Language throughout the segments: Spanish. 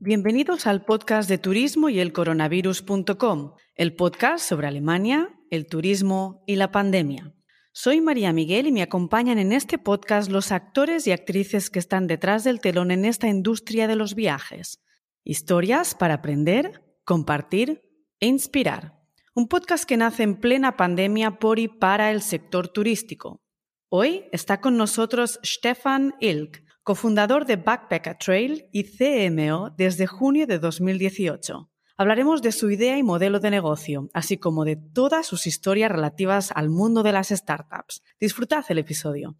Bienvenidos al podcast de turismo y el coronavirus.com, el podcast sobre Alemania, el turismo y la pandemia. Soy María Miguel y me acompañan en este podcast los actores y actrices que están detrás del telón en esta industria de los viajes. Historias para aprender, compartir e inspirar. Un podcast que nace en plena pandemia por y para el sector turístico. Hoy está con nosotros Stefan Ilk, cofundador de Backpacker Trail y CMO desde junio de 2018. Hablaremos de su idea y modelo de negocio, así como de todas sus historias relativas al mundo de las startups. Disfrutad el episodio.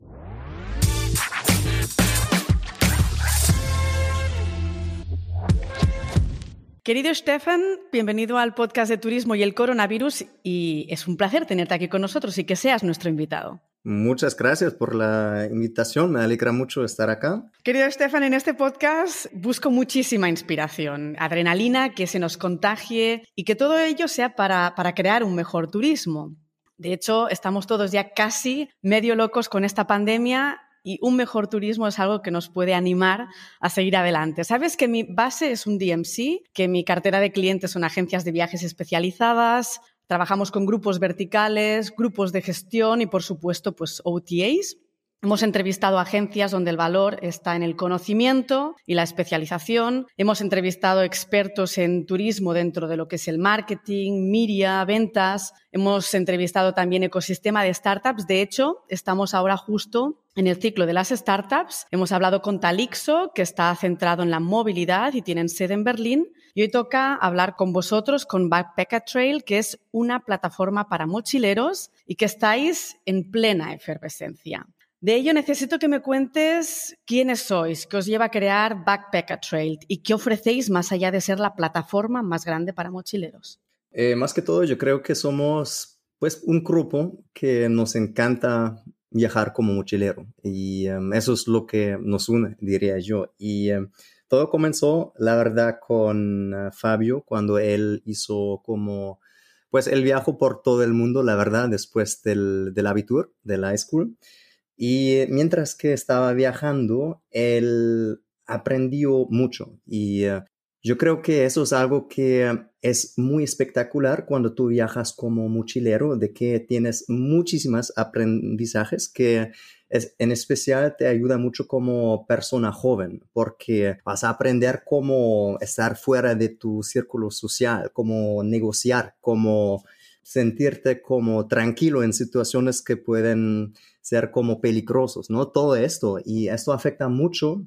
Querido Stefan, bienvenido al podcast de Turismo y el Coronavirus y es un placer tenerte aquí con nosotros y que seas nuestro invitado. Muchas gracias por la invitación, me alegra mucho estar acá. Querido Stefan, en este podcast busco muchísima inspiración, adrenalina, que se nos contagie y que todo ello sea para, para crear un mejor turismo. De hecho, estamos todos ya casi medio locos con esta pandemia y un mejor turismo es algo que nos puede animar a seguir adelante. Sabes que mi base es un DMC, que mi cartera de clientes son agencias de viajes especializadas, trabajamos con grupos verticales, grupos de gestión y por supuesto pues OTAs. Hemos entrevistado agencias donde el valor está en el conocimiento y la especialización. Hemos entrevistado expertos en turismo dentro de lo que es el marketing, media, ventas. Hemos entrevistado también ecosistema de startups. De hecho, estamos ahora justo en el ciclo de las startups. Hemos hablado con Talixo, que está centrado en la movilidad y tienen sede en Berlín. Y hoy toca hablar con vosotros con Backpacker Trail, que es una plataforma para mochileros y que estáis en plena efervescencia. De ello necesito que me cuentes quiénes sois, qué os lleva a crear Backpacker Trail y qué ofrecéis más allá de ser la plataforma más grande para mochileros. Eh, más que todo, yo creo que somos pues un grupo que nos encanta viajar como mochilero y em, eso es lo que nos une, diría yo. Y em, todo comenzó, la verdad, con uh, Fabio cuando él hizo como, pues él viajó por todo el mundo, la verdad, después del, del abitur, de la school. Y mientras que estaba viajando, él aprendió mucho y eh, yo creo que eso es algo que es muy espectacular cuando tú viajas como mochilero, de que tienes muchísimas aprendizajes que es, en especial te ayuda mucho como persona joven, porque vas a aprender cómo estar fuera de tu círculo social, cómo negociar, cómo sentirte como tranquilo en situaciones que pueden ser como peligrosos, ¿no? Todo esto y esto afecta mucho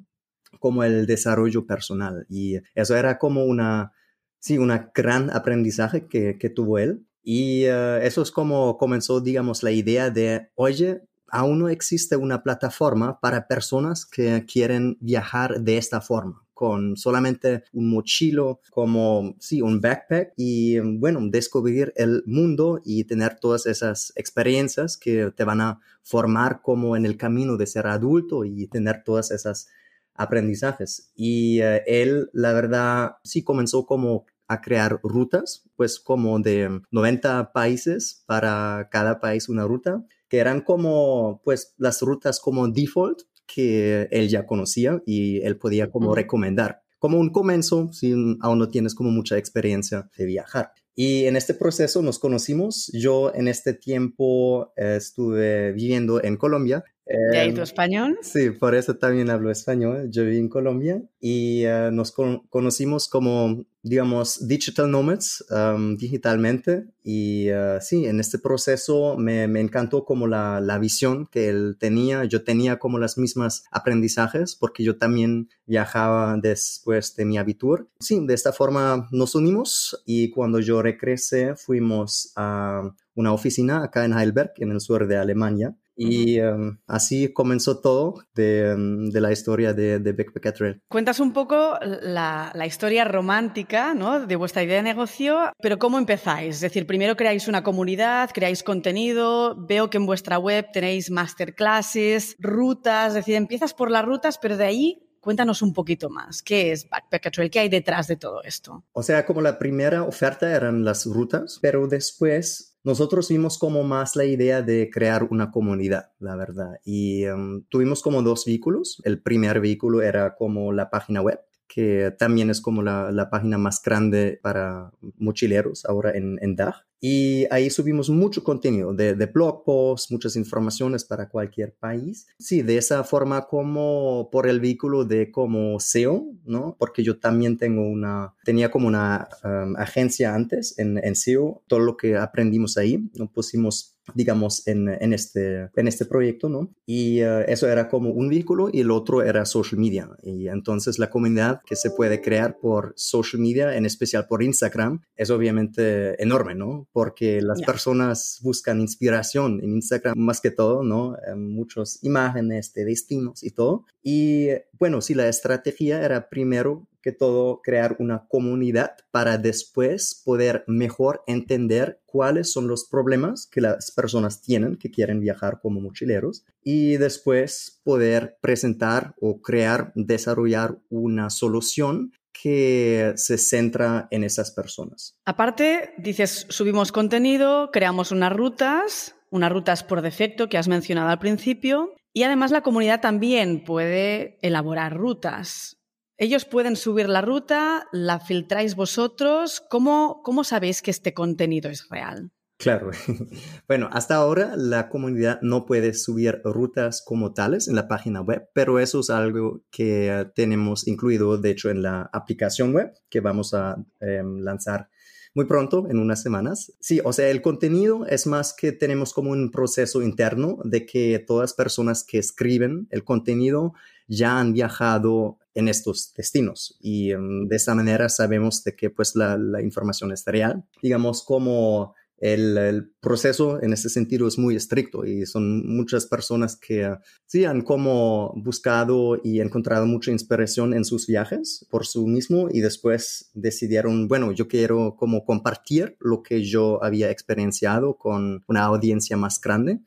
como el desarrollo personal y eso era como una, sí, una gran aprendizaje que, que tuvo él y eh, eso es como comenzó, digamos, la idea de, oye, aún no existe una plataforma para personas que quieren viajar de esta forma con solamente un mochilo como, sí, un backpack y, bueno, descubrir el mundo y tener todas esas experiencias que te van a formar como en el camino de ser adulto y tener todas esas aprendizajes. Y eh, él, la verdad, sí comenzó como a crear rutas, pues como de 90 países para cada país una ruta, que eran como, pues, las rutas como default que él ya conocía y él podía como recomendar. Como un comienzo, si aún no tienes como mucha experiencia de viajar. Y en este proceso nos conocimos. Yo en este tiempo eh, estuve viviendo en Colombia ¿De ahí tu español? Sí, por eso también hablo español. Yo viví en Colombia y eh, nos conocimos como, digamos, digital nomads um, digitalmente. Y uh, sí, en este proceso me, me encantó como la, la, visión que él tenía. Yo tenía como las mismas aprendizajes porque yo también viajaba después de mi abitur. Sí, de esta forma nos unimos y cuando yo regresé fuimos a una oficina acá en Heidelberg, en el sur de Alemania y em, así comenzó todo de, em, de la historia de, de Backpacker Trail. Cuentas un poco la, la, historia romántica ¿no? de vuestra idea de negocio, pero ¿cómo empezáis? Es decir, primero creáis una comunidad, creáis contenido, veo que en vuestra web tenéis masterclasses, rutas, es decir, empiezas por las rutas, pero de ahí Cuéntanos un poquito más. ¿Qué es Backpacker Trail? ¿Qué hay detrás de todo esto? O sea, como la primera oferta eran las rutas, pero después nosotros vimos como más la idea de crear una comunidad, la verdad. Y em, tuvimos como dos vehículos. El primer vehículo era como la página web, que también es como la, página más grande para mochileros ahora en, en DAG. Y ahí subimos mucho contenido de, de, blog posts, muchas informaciones para cualquier país. Sí, de esa forma como por el vehículo de como SEO, ¿no? Porque yo también tengo una, tenía como una um, agencia antes en, en SEO, todo lo que aprendimos ahí, lo pusimos digamos, en, en, este, en este proyecto, ¿no? Y eh, eso era como un vehículo y el otro era social media. Y entonces la comunidad que se puede crear por social media, en especial por Instagram, es obviamente enorme, ¿no? Porque las personas buscan inspiración en Instagram más que todo, ¿no? Eh, muchas imágenes de destinos y todo. Y bueno, si la estrategia era primero que todo crear una comunidad para después poder mejor entender cuáles son los problemas que las personas tienen que quieren viajar como mochileros y después poder presentar o crear, desarrollar una solución que se centra en esas personas. Aparte, dices, subimos contenido, creamos unas rutas, unas rutas por defecto que has mencionado al principio, y además la comunidad también puede elaborar rutas. Ellos pueden subir la ruta, la filtráis vosotros. ¿Cómo, cómo sabéis que este contenido es real? Claro. Bueno, hasta ahora la comunidad no puede subir rutas como tales en la página web, pero eso es algo que tenemos incluido, de hecho, en la aplicación web que vamos a em, lanzar muy pronto, en unas semanas. Sí, o sea, el contenido es más que tenemos como un proceso interno de que todas las personas que escriben el contenido ya han viajado en estos destinos y em, de esta manera sabemos de que pues la, información es real. Digamos como el, proceso en ese sentido es muy estricto y son muchas personas que sí han como buscado y encontrado mucha inspiración en sus viajes por su mismo y después decidieron, bueno, yo quiero como compartir lo que yo había experienciado con una audiencia más grande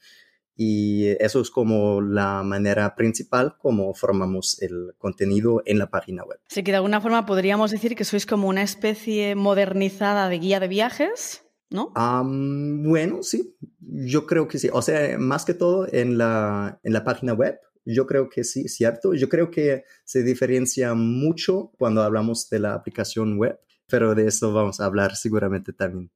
y eso es como la manera principal como formamos el contenido en la página web. Así que de alguna forma podríamos decir que sois como una especie modernizada de guía de viajes, ¿no? bueno, sí, yo creo que sí. O sea, más que todo en la, en la página web, yo creo que sí, cierto. Yo creo que se diferencia mucho cuando hablamos de la aplicación web, pero de eso vamos a hablar seguramente también.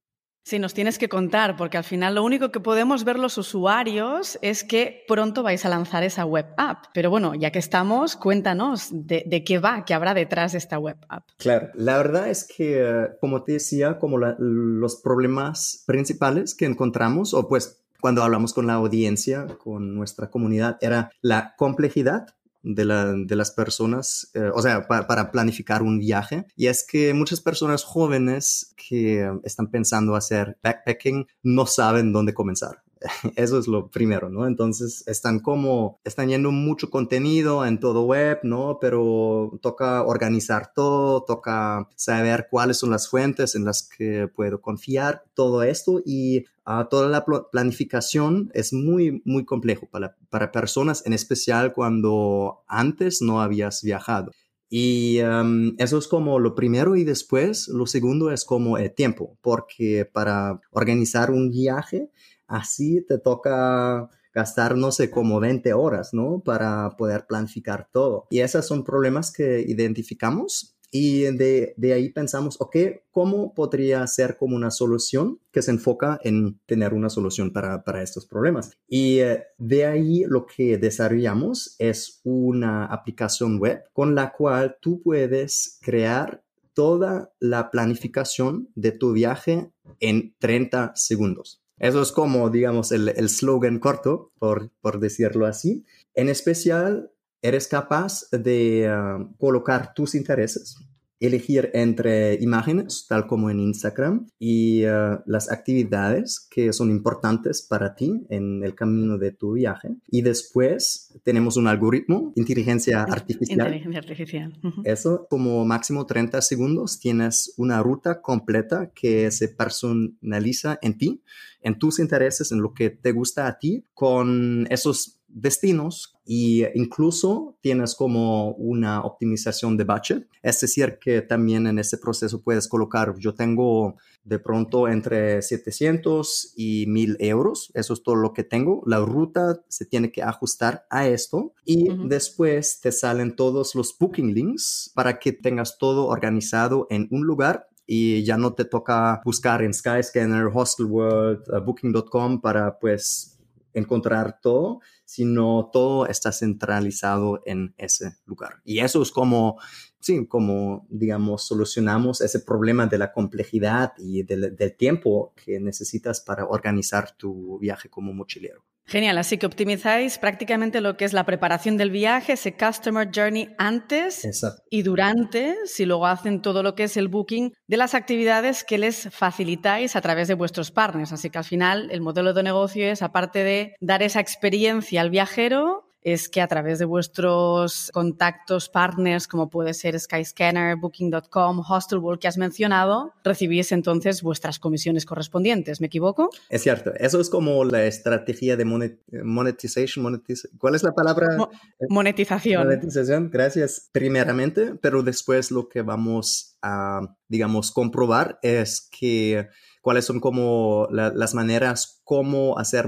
Sí, nos tienes que contar, porque al final lo único que podemos ver los usuarios es que pronto vais a lanzar esa web app. Pero bueno, ya que estamos, cuéntanos de, qué va, qué habrá detrás de esta web app. Claro, la verdad es que, eh, como te decía, como los problemas principales que encontramos, o pues cuando hablamos con la audiencia, con nuestra comunidad, era la complejidad de, la, de las personas, eh, o sea, para planificar un viaje. Y es que muchas personas jóvenes que están pensando hacer backpacking no saben dónde comenzar. Eso es lo primero, ¿no? Entonces están como, están yendo mucho contenido en todo web, ¿no? Pero toca organizar todo, toca saber cuáles son las fuentes en las que puedo confiar, todo esto y uh, toda la planificación es muy, muy complejo para, para personas, en especial cuando antes no habías viajado. Y um, eso es como lo primero y después lo segundo es como el tiempo, porque para organizar un viaje así te toca gastar, no sé, como 20 horas, ¿no? Para poder planificar todo. Y esos son problemas que identificamos y de, de, ahí pensamos, ok, ¿cómo podría ser como una solución que se enfoca en tener una solución para, para estos problemas? Y eh, de ahí lo que desarrollamos es una aplicación web con la cual tú puedes crear toda la planificación de tu viaje en 30 segundos. Eso es como, digamos, el, el slogan corto, por, por decirlo así. En especial, eres capaz de ah, colocar tus intereses, elegir entre imágenes, tal como en Instagram, y ah, las actividades que son importantes para ti en el camino de tu viaje. Y después tenemos un algoritmo, inteligencia artificial. Inteligencia artificial. Eso, como máximo 30 segundos, tienes una ruta completa que se personaliza en ti en tus intereses, en lo que te gusta a ti, con esos destinos y incluso tienes como una optimización de budget. Es decir, que también en ese proceso puedes colocar, yo tengo de pronto entre 700 y 1000 euros. Eso es todo lo que tengo. La ruta se tiene que ajustar a esto y después te salen todos los booking links para que tengas todo organizado en un lugar y ya no te toca buscar en Skyscanner, Hostelworld, uh, Booking.com para pues encontrar todo, sino todo está centralizado en ese lugar. Y eso es como sí, como, digamos, solucionamos ese problema de la complejidad y del, tiempo que necesitas para organizar tu viaje como mochilero. Genial, así que optimizáis prácticamente lo que es la preparación del viaje, ese customer journey antes y durante, si luego hacen todo lo que es el booking de las actividades que les facilitáis a través de vuestros partners. Así que al final el modelo de negocio es, aparte de dar esa experiencia al viajero, es que a través de vuestros contactos, partners, como puede ser Skyscanner, Booking.com, Hostelworld que has mencionado, recibís entonces vuestras comisiones correspondientes. ¿Me equivoco? Es cierto. Eso es como la estrategia de monetization. ¿Cuál es la palabra? monetización. Monetización, gracias. Primeramente, pero después lo que vamos a, digamos, comprobar es que cuáles son como las maneras cómo hacer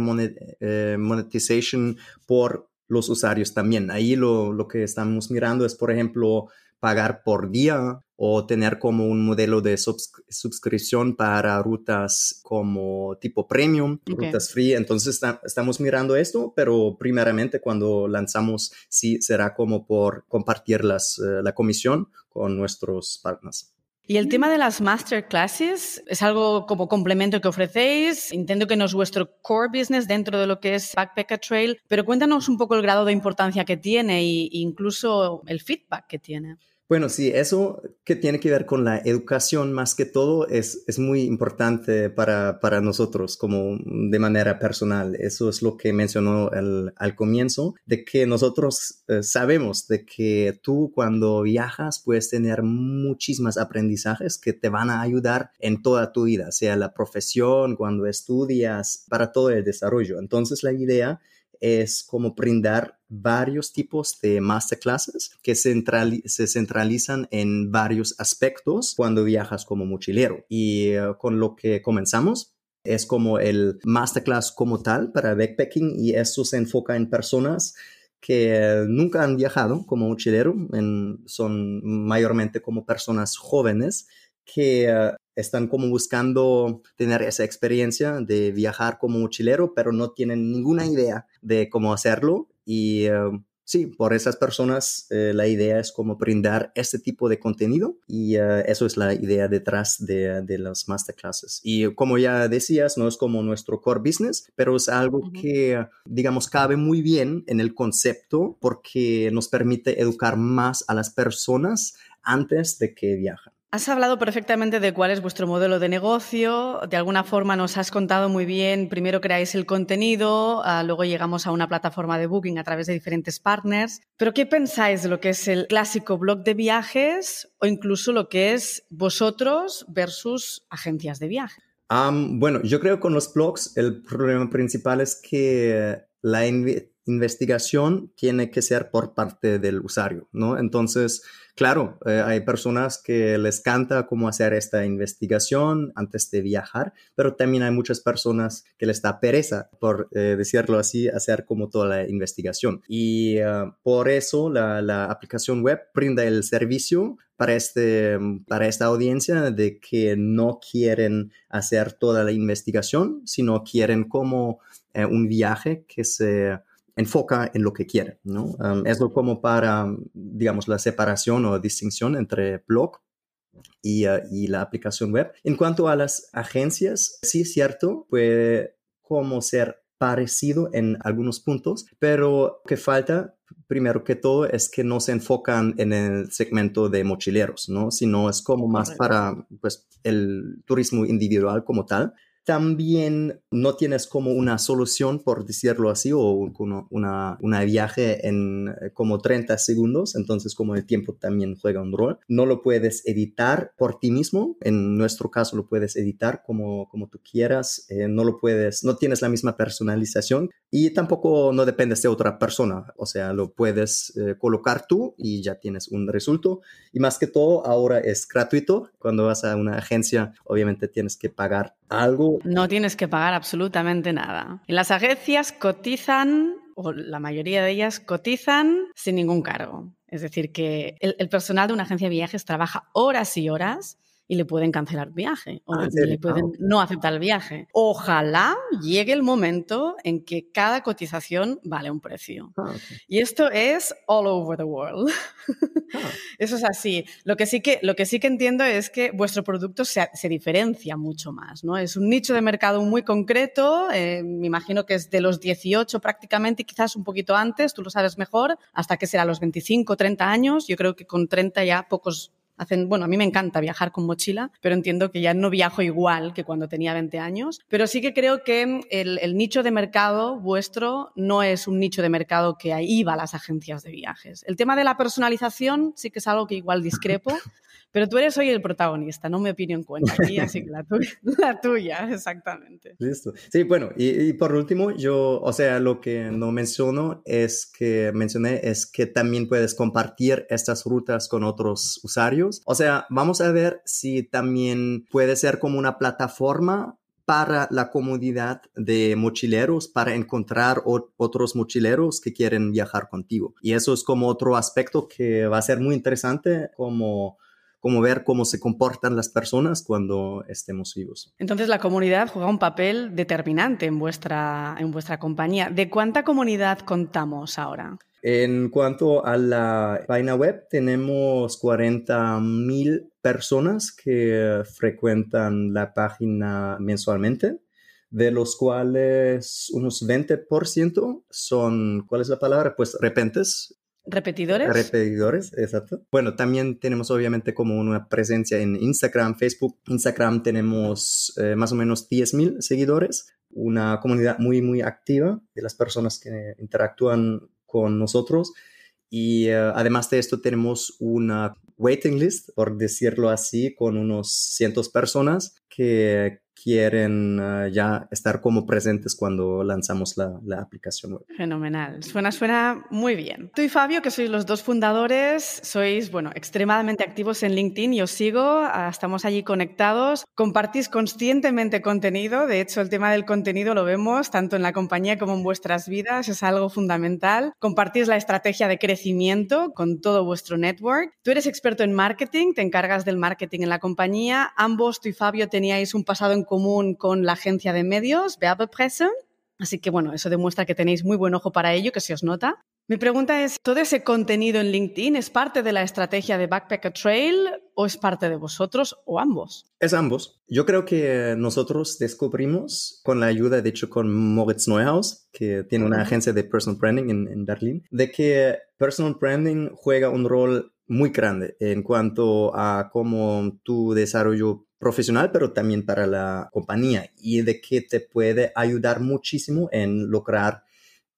eh, monetization por los usuarios también. Ahí lo, lo, que estamos mirando es, por ejemplo, pagar por día o tener como un modelo de suscripción para rutas como tipo premium, rutas free. Entonces estamos mirando esto, pero primeramente cuando lanzamos sí será como por compartir las, eh, la comisión con nuestros partners. Y el tema de las masterclasses es algo como complemento que ofrecéis. Entiendo que no es vuestro core business dentro de lo que es Backpacker Trail, pero cuéntanos un poco el grado de importancia que tiene e incluso el feedback que tiene. Bueno, sí, eso que tiene que ver con la educación más que todo es, es muy importante para, para, nosotros como de manera personal. Eso es lo que mencionó al comienzo, de que nosotros eh, sabemos de que tú cuando viajas puedes tener muchísimos aprendizajes que te van a ayudar en toda tu vida, sea la profesión, cuando estudias, para todo el desarrollo. Entonces la idea es como brindar varios tipos de masterclasses que se centralizan en varios aspectos cuando viajas como mochilero. Y eh, con lo que comenzamos es como el masterclass como tal para backpacking y esto se enfoca en personas que nunca han viajado como mochilero, son mayormente como personas jóvenes que eh, están como buscando tener esa experiencia de viajar como mochilero, pero no tienen ninguna idea de cómo hacerlo. Y eh, sí, por esas personas eh, la idea es como brindar este tipo de contenido y eso es la idea detrás de, de, las masterclasses. Y como ya decías, no es como nuestro core business, pero es algo que, digamos, cabe muy bien en el concepto porque nos permite educar más a las personas antes de que viajan. Has hablado perfectamente de cuál es vuestro modelo de negocio. De alguna forma nos has contado muy bien, primero creáis el contenido, ah, luego llegamos a una plataforma de booking a través de diferentes partners. Pero ¿qué pensáis de lo que es el clásico blog de viajes o incluso lo que es vosotros versus agencias de viaje? bueno, yo creo que con los blogs el problema principal es que la investigación tiene que ser por parte del usuario, ¿no? Entonces, Claro, eh, hay personas que les canta cómo hacer esta investigación antes de viajar, pero también hay muchas personas que les da pereza, por eh, decirlo así, hacer como toda la investigación. Y eh, por eso la, la, aplicación web brinda el servicio para, este, para esta audiencia de que no quieren hacer toda la investigación, sino quieren como un viaje que se enfoca en lo que quiere, ¿no? Um, es lo como para, digamos, la separación o distinción entre blog y, uh, y, la aplicación web. En cuanto a las agencias, sí es cierto, puede como ser parecido en algunos puntos, pero que falta primero que todo es que no se enfocan en el segmento de mochileros, ¿no? Sino es como más para pues, el turismo individual como tal también no tienes como una solución, por decirlo así, o una, una viaje en eh, como 30 segundos, entonces como el tiempo también juega un rol. No lo puedes editar por ti mismo, en nuestro caso lo puedes editar como, como tú quieras, eh, no lo puedes, no tienes la misma personalización y tampoco no dependes de otra persona, o sea, lo puedes eh, colocar tú y ya tienes un resultado y más que todo ahora es gratuito, cuando vas a una agencia obviamente tienes que pagar algo. No tienes que pagar absolutamente nada. Las agencias cotizan, o la mayoría de ellas cotizan sin ningún cargo. Es decir, que el personal de una agencia de viajes trabaja horas y horas y le pueden cancelar viaje o ah, le pueden ah, no aceptar el viaje. Ojalá llegue el momento en que cada cotización vale un precio. Ah, y esto es all over the world. Eso es así. Lo que sí que, lo que, sí que entiendo es que vuestro producto se, se diferencia mucho más. ¿no? Es un nicho de mercado muy concreto. Eh, me imagino que es de los 18 prácticamente y quizás un poquito antes, tú lo sabes mejor, hasta que será los 25, 30 años. Yo creo que con 30 ya pocos bueno, a mí me encanta viajar con mochila, pero entiendo que ya no viajo igual que cuando tenía 20 años. Pero sí que creo que el, nicho de mercado vuestro no es un nicho de mercado que ahí va las agencias de viajes. El tema de la personalización sí que es algo que igual discrepo. Pero tú eres hoy el protagonista, no me opinión cuenta aquí, así que la la tuya, exactamente. Listo. Sí, bueno, y, por último, yo, o sea, lo que no menciono es que mencioné es que también puedes compartir estas rutas con otros usuarios. O sea, vamos a ver si también puede ser como una plataforma para la comunidad de mochileros, para encontrar otros mochileros que quieren viajar contigo. Y eso es como otro aspecto que va a ser muy interesante, como como ver cómo se comportan las personas cuando estemos vivos. Entonces la comunidad juega un papel determinante en vuestra, en vuestra compañía. ¿De cuánta comunidad contamos ahora? En cuanto a la página web, tenemos 40.000 personas que frecuentan la página mensualmente, de los cuales unos 20% son, ¿cuál es la palabra? Pues repentes, ¿Repetidores? Repetidores, exacto. Bueno, también tenemos obviamente como una presencia en Instagram, Facebook. Instagram tenemos eh, más o menos 10.000 seguidores, una comunidad muy, muy activa de las personas que interactúan con nosotros. Y eh, además de esto tenemos una waiting list, por decirlo así, con unos cientos personas que quieren ah, ya estar como presentes cuando lanzamos la, aplicación web. Fenomenal. Suena, suena muy bien. Tú y Fabio, que sois los dos fundadores, sois, bueno, extremadamente activos en LinkedIn y os sigo, ah, estamos allí conectados, compartís conscientemente contenido, de hecho el tema del contenido lo vemos tanto en la compañía como en vuestras vidas, es algo fundamental. Compartís la estrategia de crecimiento con todo vuestro network. Tú eres experto en marketing, te encargas del marketing en la compañía, ambos, tú y Fabio, teníais un pasado en común con la agencia de medios, Werbepresse. Así que bueno, eso demuestra que tenéis muy buen ojo para ello, que se os nota. Mi pregunta es, ¿todo ese contenido en LinkedIn es parte de la estrategia de Backpacker Trail o es parte de vosotros o ambos? Es ambos. Yo creo que nosotros descubrimos, con la ayuda, de hecho, con Moritz Neuhaus, que tiene una agencia de personal branding en, en Berlín, de que personal branding juega un rol muy grande en cuanto a cómo tu desarrollo profesional, pero también para la compañía y de que te puede ayudar muchísimo en lograr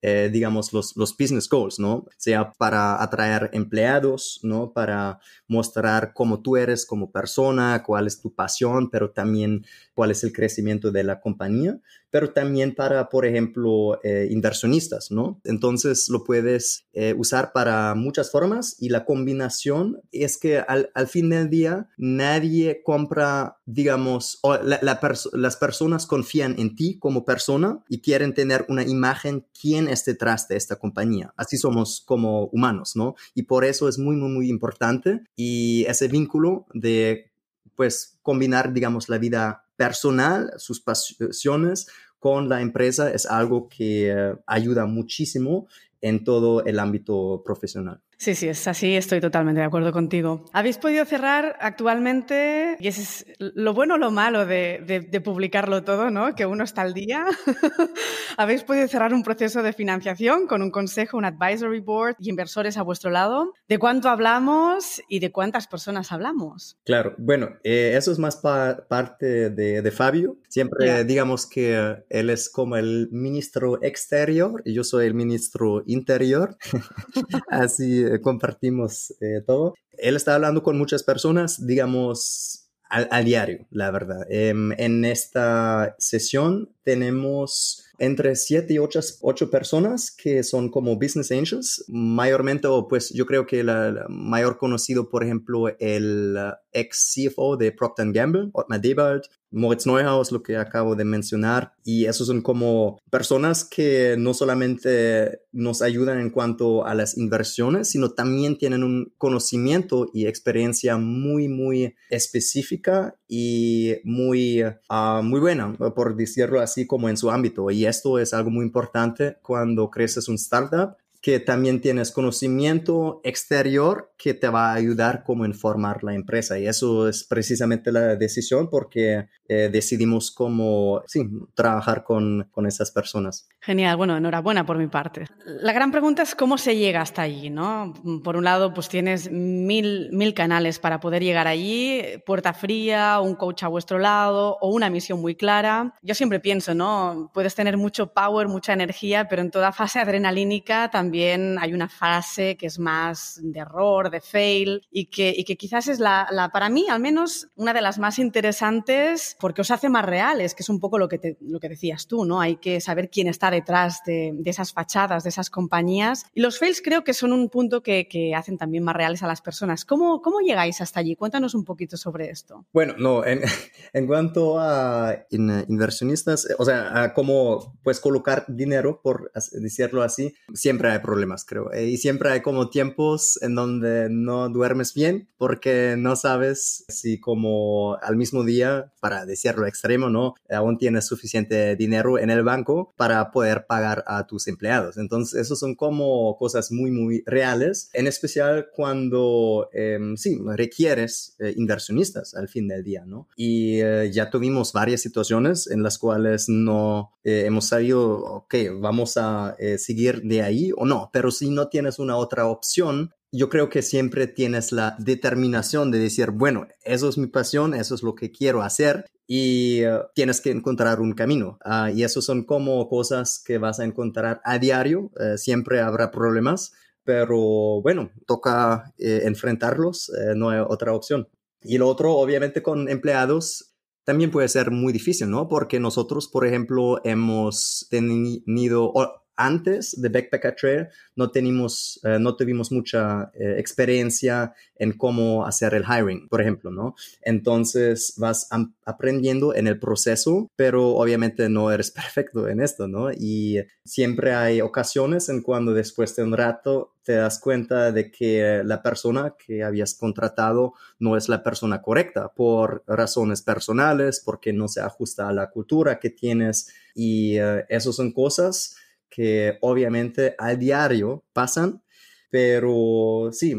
eh, digamos, los, los business goals, ¿no? Sea para atraer empleados, ¿no? Para mostrar cómo tú eres como persona, cuál es tu pasión, pero también cuál es el crecimiento de la compañía, pero también para, por ejemplo, eh, inversionistas, ¿no? Entonces lo puedes eh, usar para muchas formas y la combinación es que al, al fin del día nadie compra, digamos, las personas confían en ti como persona y quieren tener una imagen quién es detrás de esta compañía. Así somos como humanos, ¿no? Y por eso es muy, muy, muy importante y ese vínculo de pues combinar, digamos, la vida personal, sus pasiones con la empresa es algo que eh, ayuda muchísimo en todo el ámbito profesional. Sí, sí, es así, estoy totalmente de acuerdo contigo. ¿Habéis podido cerrar actualmente, y ese es lo bueno o lo malo de, de, publicarlo todo, ¿no? Que uno está al día. ¿Habéis podido cerrar un proceso de financiación con un consejo, un advisory board y inversores a vuestro lado? ¿De cuánto hablamos y de cuántas personas hablamos? Claro, bueno, eh, eso es más parte de, de, Fabio. Siempre digamos que él es como el ministro exterior y yo soy el ministro interior. Así eh, compartimos eh, todo. Él está hablando con muchas personas, digamos, al, diario, la verdad. Em, en esta sesión tenemos entre 7 y 8, personas que son como business angels, mayormente, pues yo creo que el mayor conocido, por ejemplo, el uh, ex CFO de Procter Gamble, Otmar Debald, Moritz Neuhaus, lo que acabo de mencionar, y esos son como personas que no solamente nos ayudan en cuanto a las inversiones, sino también tienen un conocimiento y experiencia muy, muy específica y muy, uh, muy buena, por decirlo así, como en su ámbito. Y esto es algo muy importante cuando creces un startup que también tienes conocimiento exterior que te va a ayudar como informar la empresa. Y eso es precisamente la decisión porque eh, decidimos cómo, sí, trabajar con, con esas personas. Genial, bueno, enhorabuena por mi parte. La gran pregunta es cómo se llega hasta allí, ¿no? Por un lado, pues tienes mil, mil canales para poder llegar allí, puerta fría, un coach a vuestro lado o una misión muy clara. Yo siempre pienso, ¿no? Puedes tener mucho power, mucha energía, pero en toda fase adrenalínica también también hay una fase que es más de error, de fail, y que, y que quizás es la, la, para mí, al menos, una de las más interesantes porque os hace más reales, que es un poco lo que, te, lo que decías tú, ¿no? Hay que saber quién está detrás de, de, esas fachadas, de esas compañías. Y los fails creo que son un punto que, que hacen también más reales a las personas. ¿Cómo, ¿Cómo llegáis hasta allí? Cuéntanos un poquito sobre esto. Bueno, no, en, en cuanto a inversionistas, o sea, a cómo pues colocar dinero, por decirlo así, siempre hay problemas, creo. Eh, y siempre hay como tiempos en donde no duermes bien porque no sabes si como al mismo día, para decirlo extremo, ¿no? Aún tienes suficiente dinero en el banco para poder pagar a tus empleados. Entonces, eso son como cosas muy, muy reales, en especial cuando, em, sí, requieres eh, inversionistas al fin del día, ¿no? Y eh, ya tuvimos varias situaciones en las cuales no hemos sabido, ok, vamos a seguir de ahí o no no, pero si no tienes una otra opción, yo creo que siempre tienes la determinación de decir, bueno, eso es mi pasión, eso es lo que quiero hacer y eh, tienes que encontrar un camino. Ah, y eso son como cosas que vas a encontrar a diario, eh, siempre habrá problemas, pero bueno, toca eh, enfrentarlos, no hay otra opción. Y lo otro, obviamente con empleados, también puede ser muy difícil, ¿no? Porque nosotros, por ejemplo, hemos tenido, antes de Backpacker Trail no, tenemos, eh, no tuvimos mucha eh, experiencia en cómo hacer el hiring, por ejemplo, ¿no? Entonces vas aprendiendo en el proceso, pero obviamente no eres perfecto en esto, ¿no? Y siempre hay ocasiones en cuando después de un rato te das cuenta de que la persona que habías contratado no es la persona correcta por razones personales, porque no se ajusta a la cultura que tienes y uh, esas son cosas que obviamente al diario pasan, pero sí,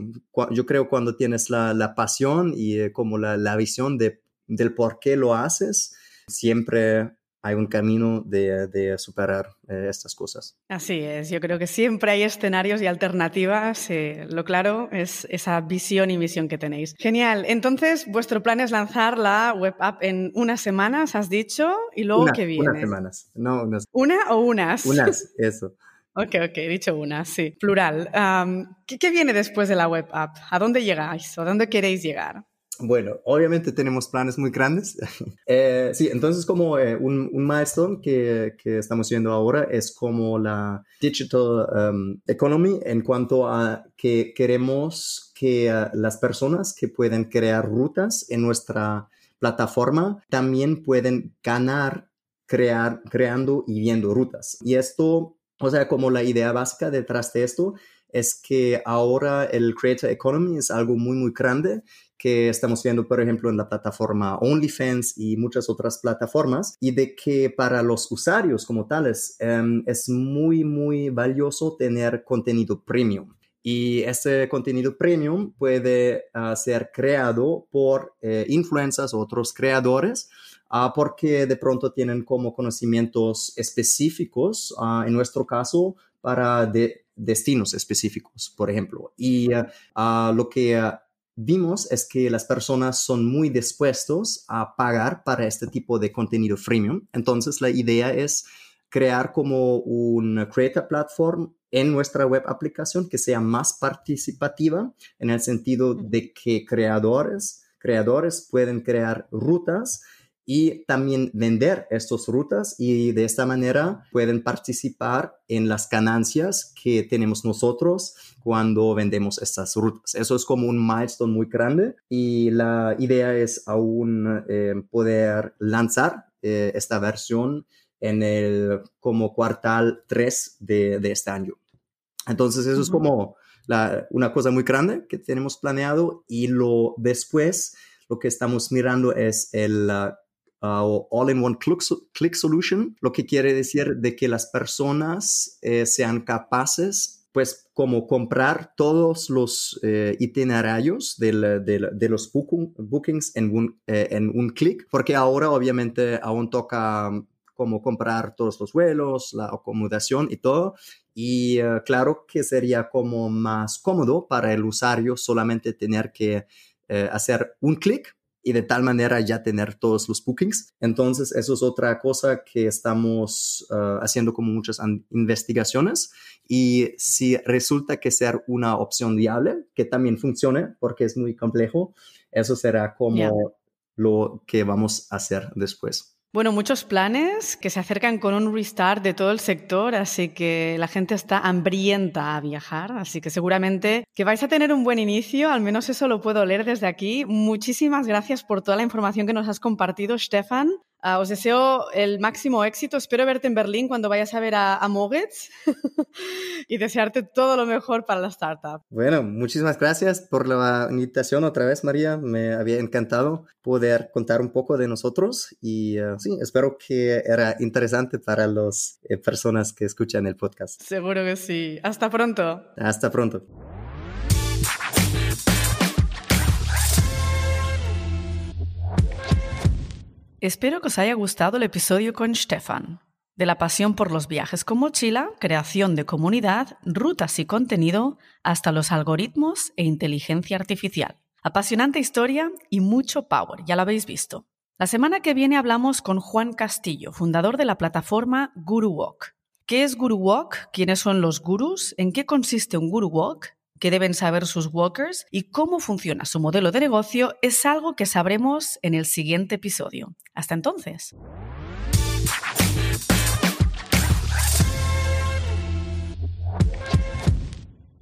yo creo cuando tienes la, pasión y eh, como la, visión de, del por qué lo haces, siempre hay un camino de, superar eh, estas cosas. Así es, yo creo que siempre hay escenarios y alternativas. Eh, lo claro es esa visión y misión que tenéis. Genial. Entonces, vuestro plan es lanzar la web app en unas semanas, has dicho, y luego ¿qué viene? Unas semanas, no unas. ¿Una o unas? Unas, eso. Ok, ok, he dicho unas, sí, plural. ¿qué, ¿Qué viene después de la web app? ¿A dónde llegáis? ¿A dónde queréis llegar? Bueno, obviamente tenemos planes muy grandes. Eh, sí, entonces como eh, un, un, milestone que, que, estamos viendo ahora es como la digital um, economy en cuanto a que queremos que uh, las personas que pueden crear rutas en nuestra plataforma también pueden ganar crear, creando y viendo rutas. Y esto, o sea, como la idea básica detrás de esto es que ahora el Creator Economy es algo muy, muy grande que estamos viendo, por ejemplo, en la plataforma OnlyFans y muchas otras plataformas, y de que para los usuarios como tales em, es muy, muy valioso tener contenido premium. Y ese contenido premium puede ah, ser creado por eh, influencers o otros creadores ah, porque de pronto tienen como conocimientos específicos, en nuestro caso, para destinos específicos, por ejemplo. Y lo que vimos es que las personas son muy dispuestos a pagar para este tipo de contenido freemium. Entonces, la idea es crear como un creator platform en nuestra web aplicación que sea más participativa en el sentido de que creadores, creadores pueden crear rutas y también vender estas rutas y de esta manera pueden participar en las ganancias que tenemos nosotros cuando vendemos estas rutas. Eso es como un milestone muy grande y la idea es aún eh, poder lanzar eh, esta versión en el como cuartal 3 de, este año. Entonces eso es como una cosa muy grande que tenemos planeado y lo después lo que estamos mirando es el all-in-one click, solution, lo que quiere decir de que las personas eh, sean capaces pues como comprar todos los eh, itinerarios de los bookings en un, eh, en un clic, porque ahora obviamente aún toca como comprar todos los vuelos, la acomodación y todo. Y claro que sería como más cómodo para el usuario solamente tener que hacer un clic y de tal manera ya tener todos los bookings. Entonces, eso es otra cosa que estamos uh, haciendo como muchas investigaciones y si resulta que ser una opción viable, que también funcione porque es muy complejo, eso será como lo que vamos a hacer después. Bueno, muchos planes que se acercan con un restart de todo el sector, así que la gente está hambrienta a viajar, así que seguramente que vais a tener un buen inicio, al menos eso lo puedo leer desde aquí. Muchísimas gracias por toda la información que nos has compartido, Stefan. Ah, os deseo el máximo éxito. Espero verte en Berlín cuando vayas a ver a, a Mogetz y desearte todo lo mejor para la startup. Bueno, muchísimas gracias por la invitación otra vez, María. Me había encantado poder contar un poco de nosotros y ah, sí, espero que era interesante para las eh, personas que escuchan el podcast. Seguro que sí. Hasta pronto. Hasta pronto. Espero que os haya gustado el episodio con Stefan. De la pasión por los viajes con mochila, creación de comunidad, rutas y contenido, hasta los algoritmos e inteligencia artificial. Apasionante historia y mucho power, ya lo habéis visto. La semana que viene hablamos con Juan Castillo, fundador de la plataforma Guru Walk. ¿Qué es Guru Walk? ¿Quiénes son los gurus? ¿En qué consiste un Guru Walk? Qué deben saber sus walkers y cómo funciona su modelo de negocio es algo que sabremos en el siguiente episodio. Hasta entonces.